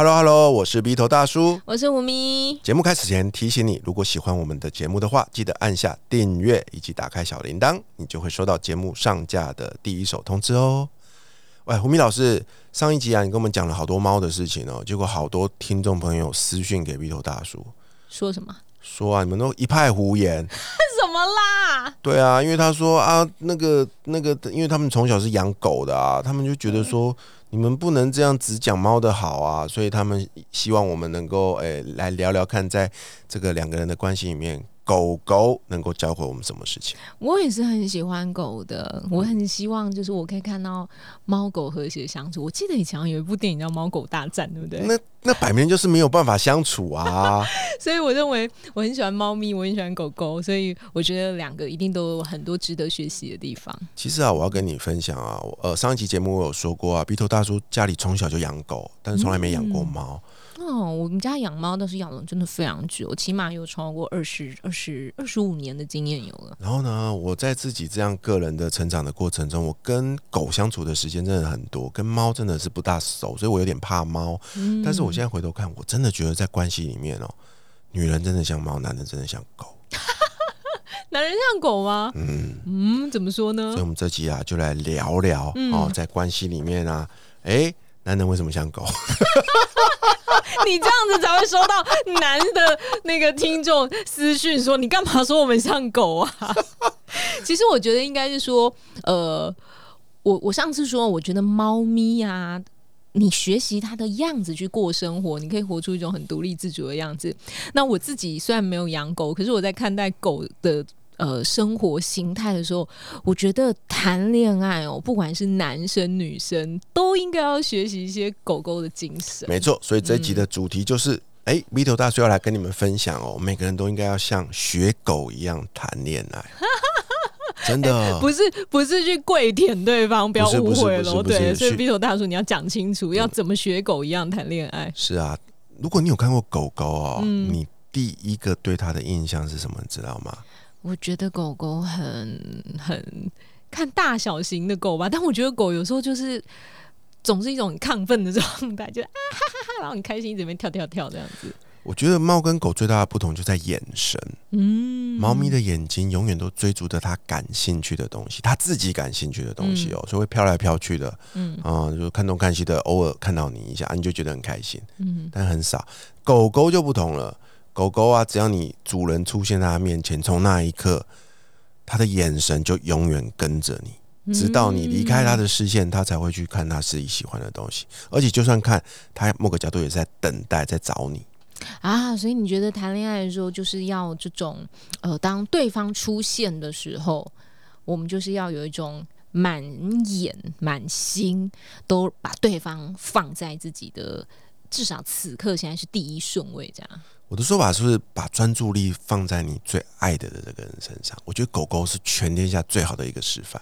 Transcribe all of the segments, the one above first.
Hello Hello，我是鼻头大叔，我是吴咪。节目开始前提醒你，如果喜欢我们的节目的话，记得按下订阅以及打开小铃铛，你就会收到节目上架的第一手通知哦。喂，胡咪老师，上一集啊，你跟我们讲了好多猫的事情哦，结果好多听众朋友私讯给鼻头大叔，说什么？说啊，你们都一派胡言，什么啦？对啊，因为他说啊，那个那个，因为他们从小是养狗的啊，他们就觉得说。你们不能这样只讲猫的好啊，所以他们希望我们能够诶来聊聊看，在这个两个人的关系里面。狗狗能够教会我们什么事情？我也是很喜欢狗的，我很希望就是我可以看到猫狗和谐相处。我记得以前有一部电影叫《猫狗大战》，对不对？那那摆明就是没有办法相处啊！所以我认为我很喜欢猫咪，我很喜欢狗狗，所以我觉得两个一定都有很多值得学习的地方。其实啊，我要跟你分享啊，呃，上一期节目我有说过啊，鼻头大叔家里从小就养狗，但是从来没养过猫。哦，我们家养猫倒是养了真的非常久，起码有超过二十二十二十五年的经验有了。然后呢，我在自己这样个人的成长的过程中，我跟狗相处的时间真的很多，跟猫真的是不大熟，所以我有点怕猫。嗯但是我现在回头看，我真的觉得在关系里面哦，女人真的像猫，男人真的像狗。男人像狗吗？嗯嗯，怎么说呢？所以我们这集啊，就来聊聊哦，在关系里面啊，哎。男人为什么像狗？你这样子才会收到男的那个听众私讯说：“你干嘛说我们像狗啊？” 其实我觉得应该是说，呃，我我上次说，我觉得猫咪啊，你学习他的样子去过生活，你可以活出一种很独立自主的样子。那我自己虽然没有养狗，可是我在看待狗的。呃，生活形态的时候，我觉得谈恋爱哦，不管是男生女生，都应该要学习一些狗狗的精神。没错，所以这集的主题就是，哎头大叔要来跟你们分享哦，每个人都应该要像学狗一样谈恋爱。真的 不是不是去跪舔对方，不要误会了。对，所以 B 头大叔你要讲清楚，要怎么学狗一样谈恋爱。是啊，如果你有看过狗狗哦，你第一个对它的印象是什么？你知道吗？我觉得狗狗很很看大小型的狗吧，但我觉得狗有时候就是总是一种亢奋的状态，就啊哈哈哈，然后很开心，一直边跳跳跳这样子。我觉得猫跟狗最大的不同就在眼神，嗯，猫咪的眼睛永远都追逐着它感兴趣的东西，它自己感兴趣的东西哦，所以会飘来飘去的，嗯。啊，就看东看西的，偶尔看到你一下，你就觉得很开心，嗯，但很少。狗狗就不同了。狗狗啊，只要你主人出现在它面前，从那一刻，它的眼神就永远跟着你，直到你离开它的视线，它才会去看它自己喜欢的东西。而且，就算看它某个角度，也在等待，在找你啊。所以，你觉得谈恋爱的时候，就是要这种呃，当对方出现的时候，我们就是要有一种满眼满心都把对方放在自己的，至少此刻现在是第一顺位，这样。我的说法是不是把专注力放在你最爱的的这个人身上？我觉得狗狗是全天下最好的一个示范。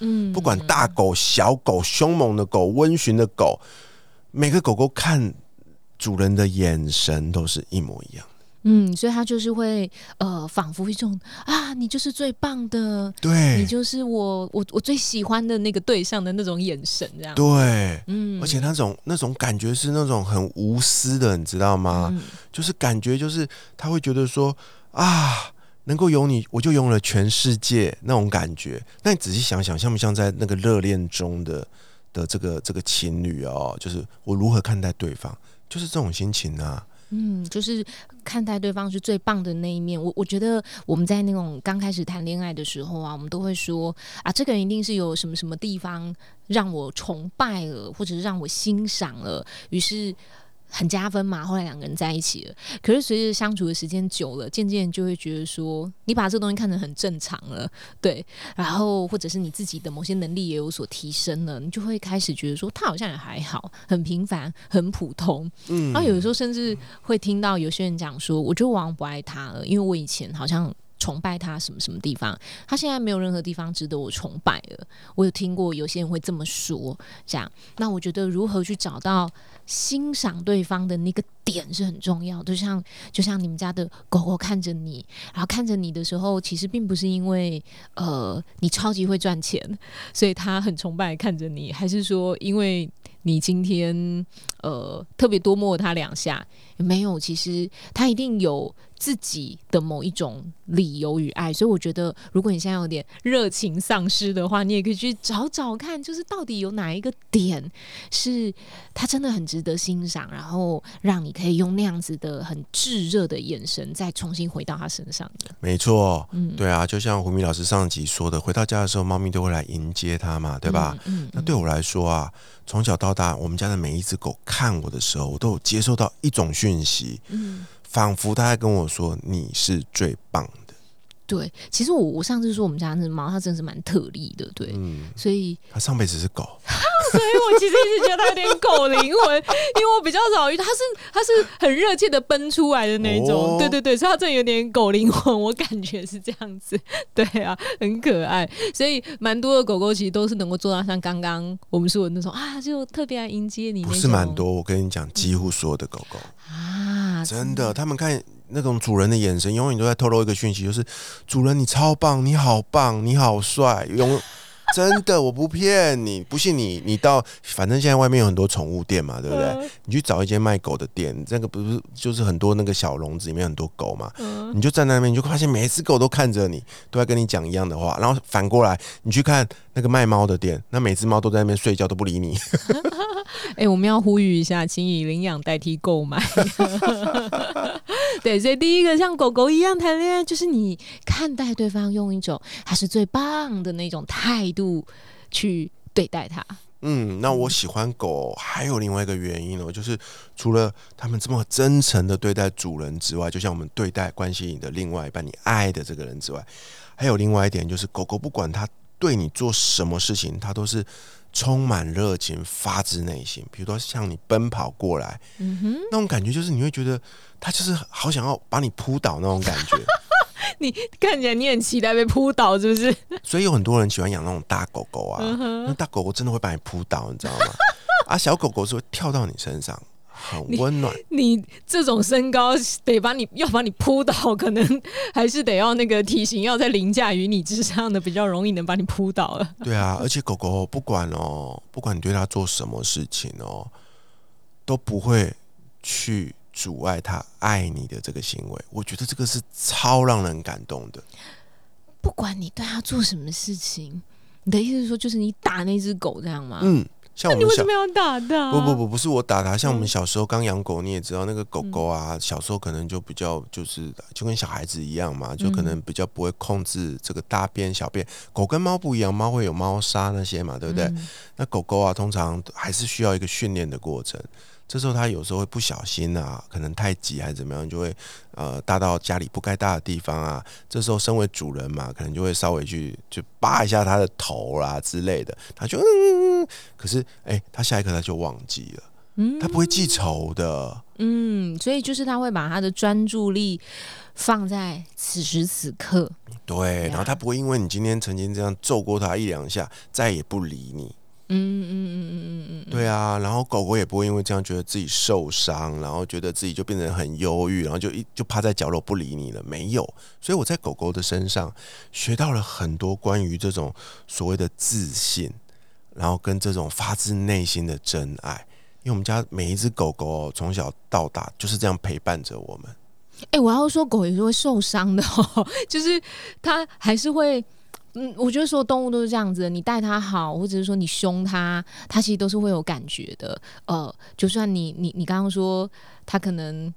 嗯，不管大狗、小狗、凶猛的狗、温驯的狗，每个狗狗看主人的眼神都是一模一样。嗯，所以他就是会呃，仿佛一种啊，你就是最棒的，对你就是我我我最喜欢的那个对象的那种眼神，这样对，嗯，而且那种那种感觉是那种很无私的，你知道吗？就是感觉就是他会觉得说啊，能够有你，我就拥有了全世界那种感觉。那你仔细想想，像不像在那个热恋中的的这个这个情侣哦？就是我如何看待对方，就是这种心情啊。嗯，就是看待对方是最棒的那一面。我我觉得我们在那种刚开始谈恋爱的时候啊，我们都会说啊，这个人一定是有什么什么地方让我崇拜了，或者是让我欣赏了。于是很加分嘛。后来两个人在一起了，可是随着相处的时间久了，渐渐就会觉得说，你把这东西看得很正常了，对。然后或者是你自己的某些能力也有所提升了，你就会开始觉得说，他好像也还好，很平凡，很普通。嗯。然后有的时候甚至会听到有些人讲说，我就往往不爱他了，因为我以前好像。崇拜他什么什么地方？他现在没有任何地方值得我崇拜了。我有听过有些人会这么说，这样。那我觉得如何去找到欣赏对方的那个点是很重要。就像就像你们家的狗狗看着你，然后看着你的时候，其实并不是因为呃你超级会赚钱，所以他很崇拜看着你，还是说因为你今天呃特别多摸他两下？没有，其实他一定有。自己的某一种理由与爱，所以我觉得，如果你现在有点热情丧失的话，你也可以去找找看，就是到底有哪一个点是他真的很值得欣赏，然后让你可以用那样子的很炙热的眼神再重新回到他身上的。没错，嗯，对啊，就像胡明老师上集说的，回到家的时候，猫咪都会来迎接他嘛，对吧？嗯，那对我来说啊，从小到大，我们家的每一只狗看我的时候，我都有接受到一种讯息，嗯。仿佛他在跟我说：“你是最棒的。”对，其实我我上次说我们家那只猫，它真的是蛮特例的，对，所以它上辈子是狗，所以我其实一直觉得它有点狗灵魂，因为我比较少遇，它是它是很热切的奔出来的那种，对对对，所以它真的有点狗灵魂，我感觉是这样子，对啊，很可爱，所以蛮多的狗狗其实都是能够做到像刚刚我们说的那种啊，就特别来迎接你，不是蛮多，我跟你讲，几乎所有的狗狗啊，真的，他们看。那种主人的眼神永远都在透露一个讯息，就是主人你超棒，你好棒，你好帅，永真的我不骗你，不信你你到反正现在外面有很多宠物店嘛，对不对？你去找一间卖狗的店，那个不是就是很多那个小笼子里面很多狗嘛，你就站在那边，你就发现每一只狗都看着你，都在跟你讲一样的话，然后反过来你去看那个卖猫的店，那每只猫都在那边睡觉都不理你。哎，我们要呼吁一下，请以领养代替购买。对，所以第一个像狗狗一样谈恋爱，就是你看待对方用一种他是最棒的那种态度去对待他。嗯，那我喜欢狗还有另外一个原因哦，就是除了他们这么真诚的对待主人之外，就像我们对待关心你的另外一半、你爱的这个人之外，还有另外一点就是，狗狗不管它对你做什么事情，它都是。充满热情，发自内心。比如说，像你奔跑过来，嗯哼，那种感觉就是你会觉得他就是好想要把你扑倒那种感觉。你看起来你很期待被扑倒，是不是？所以有很多人喜欢养那种大狗狗啊，那大狗狗真的会把你扑倒，你知道吗？啊，小狗狗是会跳到你身上。很温暖。你这种身高得把你要把你扑倒，可能还是得要那个体型要在凌驾于你之上的，比较容易能把你扑倒了。对啊，而且狗狗不管哦，不管你对它做什么事情哦，都不会去阻碍它爱你的这个行为。我觉得这个是超让人感动的。不管你对它做什么事情，你的意思是说，就是你打那只狗这样吗？嗯。像我们为什么要打它？不不不，不是我打它。像我们小时候刚养狗，你也知道，那个狗狗啊，小时候可能就比较就是就跟小孩子一样嘛，就可能比较不会控制这个大便小便。狗跟猫不一样，猫会有猫砂那些嘛，对不对？那狗狗啊，通常还是需要一个训练的过程。这时候他有时候会不小心啊，可能太急还是怎么样，就会呃搭到家里不该搭的地方啊。这时候身为主人嘛，可能就会稍微去就扒一下他的头啦之类的。他就嗯，可是哎，他下一刻他就忘记了，嗯，他不会记仇的，嗯，所以就是他会把他的专注力放在此时此刻，对，然后他不会因为你今天曾经这样揍过他一两下，再也不理你。嗯嗯嗯嗯嗯嗯对啊，然后狗狗也不会因为这样觉得自己受伤，然后觉得自己就变得很忧郁，然后就一就趴在角落不理你了。没有，所以我在狗狗的身上学到了很多关于这种所谓的自信，然后跟这种发自内心的真爱。因为我们家每一只狗狗从小到大就是这样陪伴着我们。哎，我要说狗也是会受伤的哦，就是它还是会。嗯，我觉得所有动物都是这样子，你待它好，或者是说你凶它，它其实都是会有感觉的。呃，就算你你你刚刚说它可能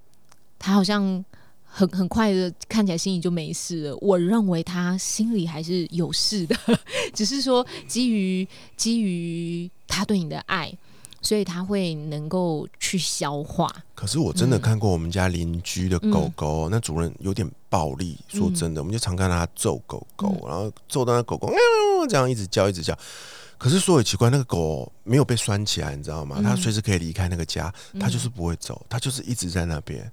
它好像很很快的看起来心里就没事了，我认为它心里还是有事的，只是说基于基于它对你的爱。所以它会能够去消化。可是我真的看过我们家邻居的狗狗，那主人有点暴力。说真的，我们就常看到他揍狗狗，然后揍到那狗狗这样一直叫，一直叫。可是说也奇怪，那个狗没有被拴起来，你知道吗？它随时可以离开那个家，它就是不会走，它就是一直在那边。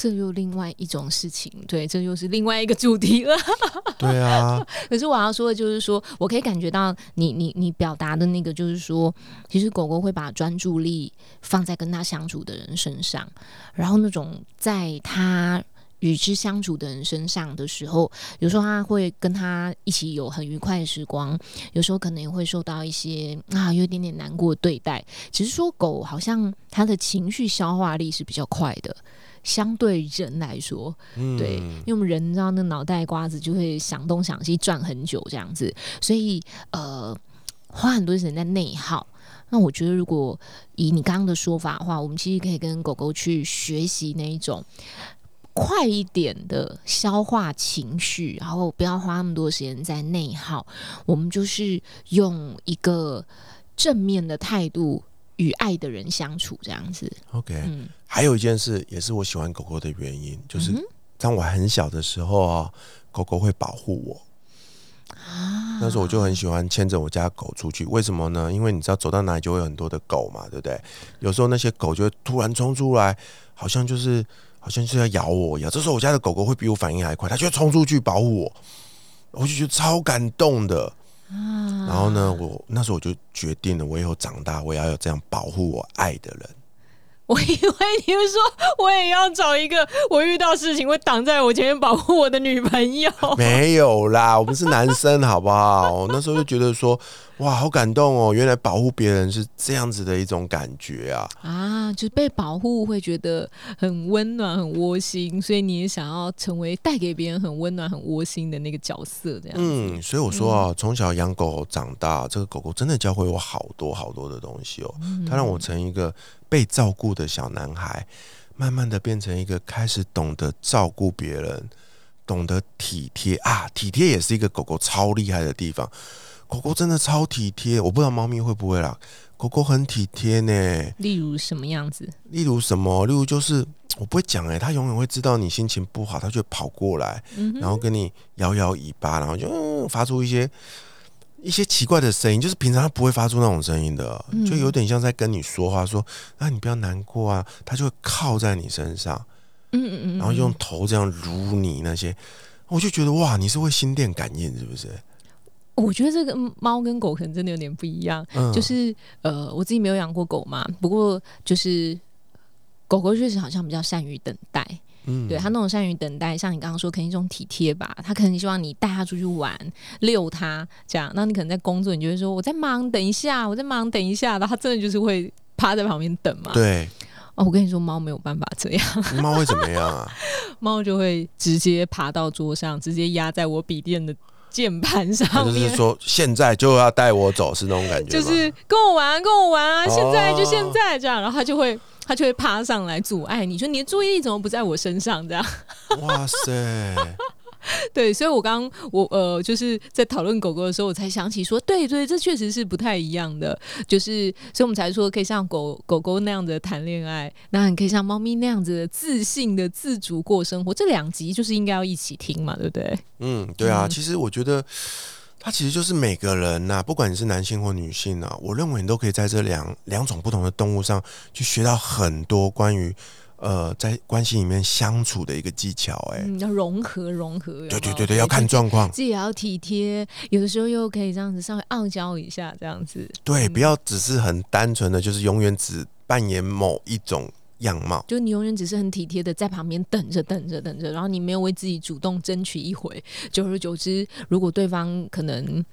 这又另外一种事情，对，这又是另外一个主题了。对啊。可是我要说的就是说，我可以感觉到你你你表达的那个，就是说，其实狗狗会把专注力放在跟它相处的人身上，然后那种在它与之相处的人身上的时候，有时候它会跟他一起有很愉快的时光，有时候可能也会受到一些啊有一点点难过对待。只是说狗好像它的情绪消化力是比较快的。相对人来说，对，因为我们人知道那脑袋瓜子就会想东想西转很久这样子，所以呃花很多时间在内耗。那我觉得，如果以你刚刚的说法的话，我们其实可以跟狗狗去学习那一种快一点的消化情绪，然后不要花那么多时间在内耗。我们就是用一个正面的态度。与爱的人相处这样子，OK。嗯，还有一件事也是我喜欢狗狗的原因，就是当我很小的时候啊，狗狗会保护我。啊，那时候我就很喜欢牵着我家狗出去。为什么呢？因为你知道走到哪里就会有很多的狗嘛，对不对？有时候那些狗就会突然冲出来，好像就是好像是要咬我一样。这时候我家的狗狗会比我反应还快，它就冲出去保护我，我就觉得超感动的。然后呢，我那时候我就决定了，我以后长大我要有这样保护我爱的人。我以为你会说，我也要找一个我遇到事情会挡在我前面保护我的女朋友。没有啦，我们是男生，好不好？那时候就觉得说。哇，好感动哦！原来保护别人是这样子的一种感觉啊！啊，就是被保护会觉得很温暖、很窝心，所以你也想要成为带给别人很温暖、很窝心的那个角色，这样。嗯，所以我说啊，从小养狗长大，这个狗狗真的教会我好多好多的东西哦。它让我成一个被照顾的小男孩，慢慢的变成一个开始懂得照顾别人、懂得体贴啊！体贴也是一个狗狗超厉害的地方。狗狗真的超体贴，我不知道猫咪会不会啦。狗狗很体贴呢。例如什么样子？例如什么？例如就是我不会讲哎，它永远会知道你心情不好，它就跑过来，然后跟你摇摇尾巴，然后就发出一些一些奇怪的声音，就是平常它不会发出那种声音的，就有点像在跟你说话，说啊你不要难过啊，它就会靠在你身上，嗯嗯嗯，然后用头这样撸你那些，我就觉得哇，你是会心电感应是不是？我觉得这个猫跟狗可能真的有点不一样，就是呃，我自己没有养过狗嘛，不过就是狗狗确实好像比较善于等待，嗯，对他那种善于等待，像你刚刚说，肯定一种体贴吧，他可能希望你带他出去玩，遛他这样，那你可能在工作，你就会说我在忙，等一下，我在忙，等一下，然后他真的就是会趴在旁边等嘛，对，哦，我跟你说，猫没有办法这样，猫会怎么样啊？猫就会直接爬到桌上，直接压在我笔电的。键盘上面，就是说现在就要带我走，是那种感觉就是跟我玩，跟我玩啊！现在就现在这样，然后他就会他就会爬上来阻碍你，说你的注意力怎么不在我身上？这样，哇塞！对，所以我刚我呃，就是在讨论狗狗的时候，我才想起说，对对，这确实是不太一样的。就是，所以我们才说可以像狗狗狗那样的谈恋爱，那你可以像猫咪那样子自信的自主过生活。这两集就是应该要一起听嘛，对不对？嗯，对啊。其实我觉得，它其实就是每个人呐，不管你是男性或女性啊，我认为你都可以在这两两种不同的动物上去学到很多关于。呃，在关系里面相处的一个技巧，哎，要融合融合，对对对对，要看状况，自己也要体贴，有的时候又可以这样子稍微傲娇一下，这样子，对，不要只是很单纯的就是永远只扮演某一种样貌，就你永远只是很体贴的在旁边等着等着等着，然后你没有为自己主动争取一回，久而久之，如果对方可能。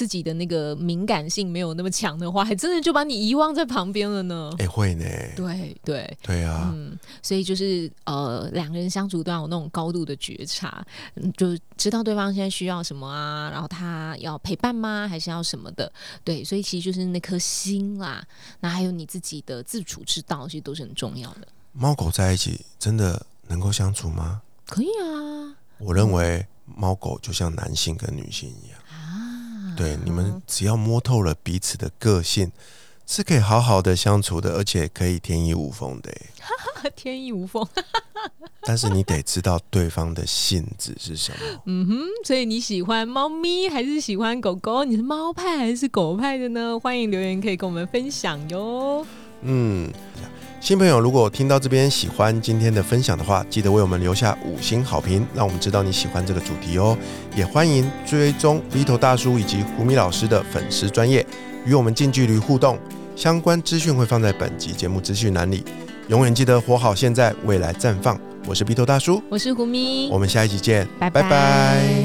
自己的那个敏感性没有那么强的话，还真的就把你遗忘在旁边了呢。哎，会呢。对对对啊。嗯，所以就是呃，两个人相处都要有那种高度的觉察，就知道对方现在需要什么啊，然后他要陪伴吗，还是要什么的？对，所以其实就是那颗心啦。那还有你自己的自处之道，其实都是很重要的。猫狗在一起真的能够相处吗？可以啊。我认为猫狗就像男性跟女性一样。对，你们只要摸透了彼此的个性，是可以好好的相处的，而且可以天衣无缝的。天衣无缝，但是你得知道对方的性质是什么。嗯哼，所以你喜欢猫咪还是喜欢狗狗？你是猫派还是狗派的呢？欢迎留言可以跟我们分享哟。嗯，新朋友如果听到这边喜欢今天的分享的话，记得为我们留下五星好评，让我们知道你喜欢这个主题哦。也欢迎追踪 Vito 大叔以及胡米老师的粉丝专业，与我们近距离互动。相关资讯会放在本集节目资讯栏里。永远记得活好现在，未来绽放。我是鼻头大叔，我是胡咪，我们下一集见，拜拜。